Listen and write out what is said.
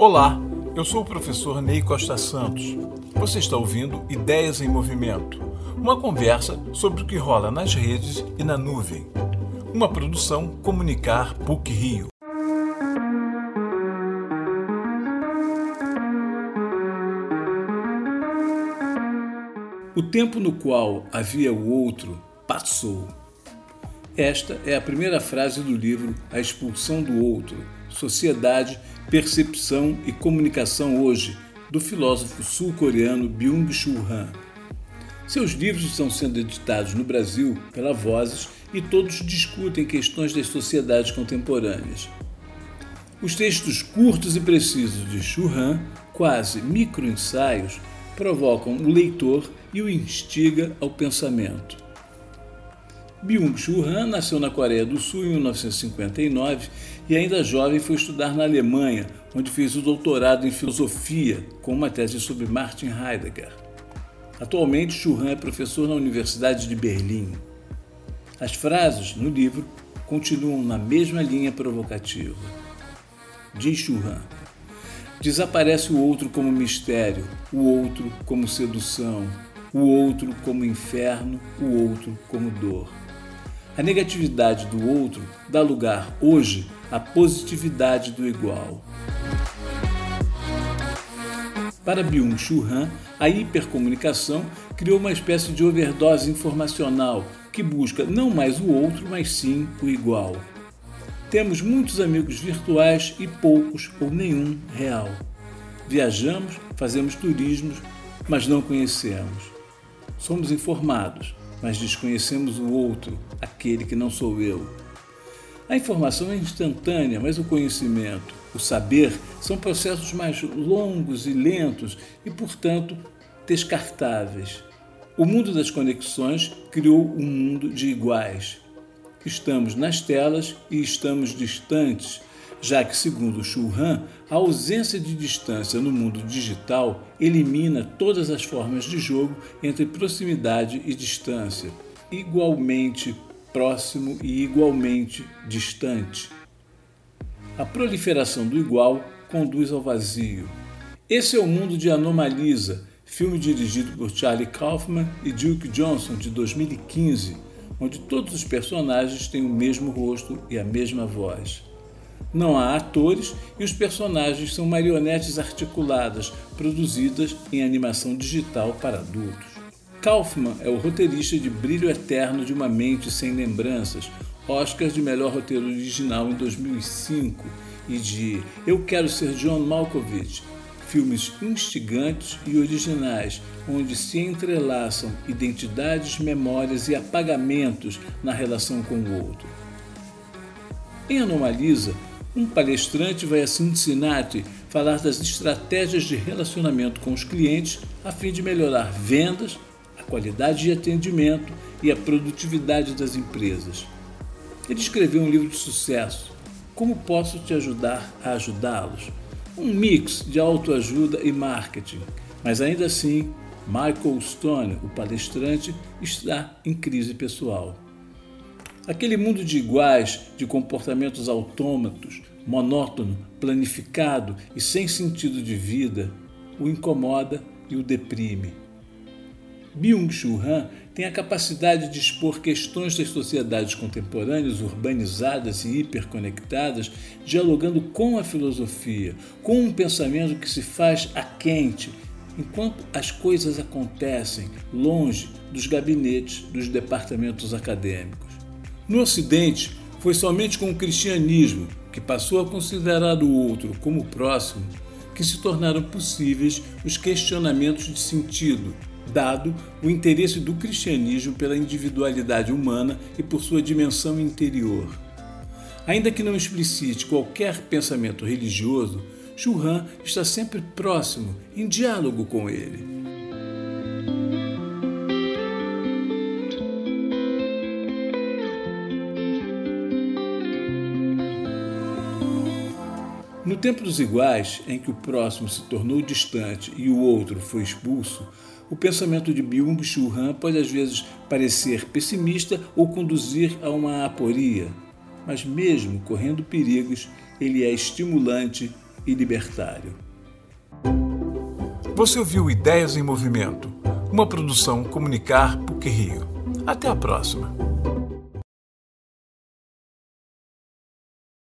Olá, eu sou o professor Ney Costa Santos. Você está ouvindo Ideias em Movimento, uma conversa sobre o que rola nas redes e na nuvem. Uma produção Comunicar PUC Rio. O tempo no qual havia o outro passou. Esta é a primeira frase do livro A Expulsão do Outro, Sociedade, Percepção e Comunicação Hoje, do filósofo sul-coreano Byung-Chul Han. Seus livros estão sendo editados no Brasil pela Vozes e todos discutem questões das sociedades contemporâneas. Os textos curtos e precisos de Chul Han, quase microensaios, provocam o leitor e o instiga ao pensamento. Byung-Chul Han nasceu na Coreia do Sul em 1959 e ainda jovem foi estudar na Alemanha, onde fez o doutorado em filosofia com uma tese sobre Martin Heidegger. Atualmente, Chul Han é professor na Universidade de Berlim. As frases no livro continuam na mesma linha provocativa. Diz Chul Han, desaparece o outro como mistério, o outro como sedução, o outro como inferno, o outro como dor. A negatividade do outro dá lugar hoje à positividade do igual. Para Byung-Chul Han, a hipercomunicação criou uma espécie de overdose informacional que busca não mais o outro, mas sim o igual. Temos muitos amigos virtuais e poucos ou nenhum real. Viajamos, fazemos turismos, mas não conhecemos. Somos informados, mas desconhecemos o outro, aquele que não sou eu. A informação é instantânea, mas o conhecimento, o saber, são processos mais longos e lentos e, portanto, descartáveis. O mundo das conexões criou um mundo de iguais. Estamos nas telas e estamos distantes, já que, segundo Churran, a ausência de distância no mundo digital elimina todas as formas de jogo entre proximidade e distância, igualmente próximo e igualmente distante. A proliferação do igual conduz ao vazio. Esse é o mundo de Anomalisa, filme dirigido por Charlie Kaufman e Duke Johnson de 2015, onde todos os personagens têm o mesmo rosto e a mesma voz. Não há atores e os personagens são marionetes articuladas, produzidas em animação digital para adultos. Kaufman é o roteirista de Brilho Eterno de uma Mente Sem Lembranças, Oscar de Melhor Roteiro Original em 2005, e de Eu Quero Ser John Malkovich, filmes instigantes e originais, onde se entrelaçam identidades, memórias e apagamentos na relação com o outro. Em Anomalisa, um palestrante vai a Cincinnati falar das estratégias de relacionamento com os clientes a fim de melhorar vendas, a qualidade de atendimento e a produtividade das empresas. Ele escreveu um livro de sucesso. Como posso te ajudar a ajudá-los? Um mix de autoajuda e marketing, mas ainda assim, Michael Stone, o palestrante, está em crise pessoal. Aquele mundo de iguais, de comportamentos autômatos, monótono, planificado e sem sentido de vida, o incomoda e o deprime. Byung-Chul Han tem a capacidade de expor questões das sociedades contemporâneas urbanizadas e hiperconectadas, dialogando com a filosofia, com um pensamento que se faz a quente, enquanto as coisas acontecem longe dos gabinetes dos departamentos acadêmicos. No Ocidente, foi somente com o cristianismo, que passou a considerar o outro como próximo, que se tornaram possíveis os questionamentos de sentido, dado o interesse do cristianismo pela individualidade humana e por sua dimensão interior. Ainda que não explicite qualquer pensamento religioso, Churran está sempre próximo, em diálogo com ele. No tempo dos iguais, em que o próximo se tornou distante e o outro foi expulso, o pensamento de Byung-Chul Han pode às vezes parecer pessimista ou conduzir a uma aporia, mas mesmo correndo perigos, ele é estimulante e libertário. Você ouviu Ideias em Movimento, uma produção Comunicar PUC Rio. Até a próxima!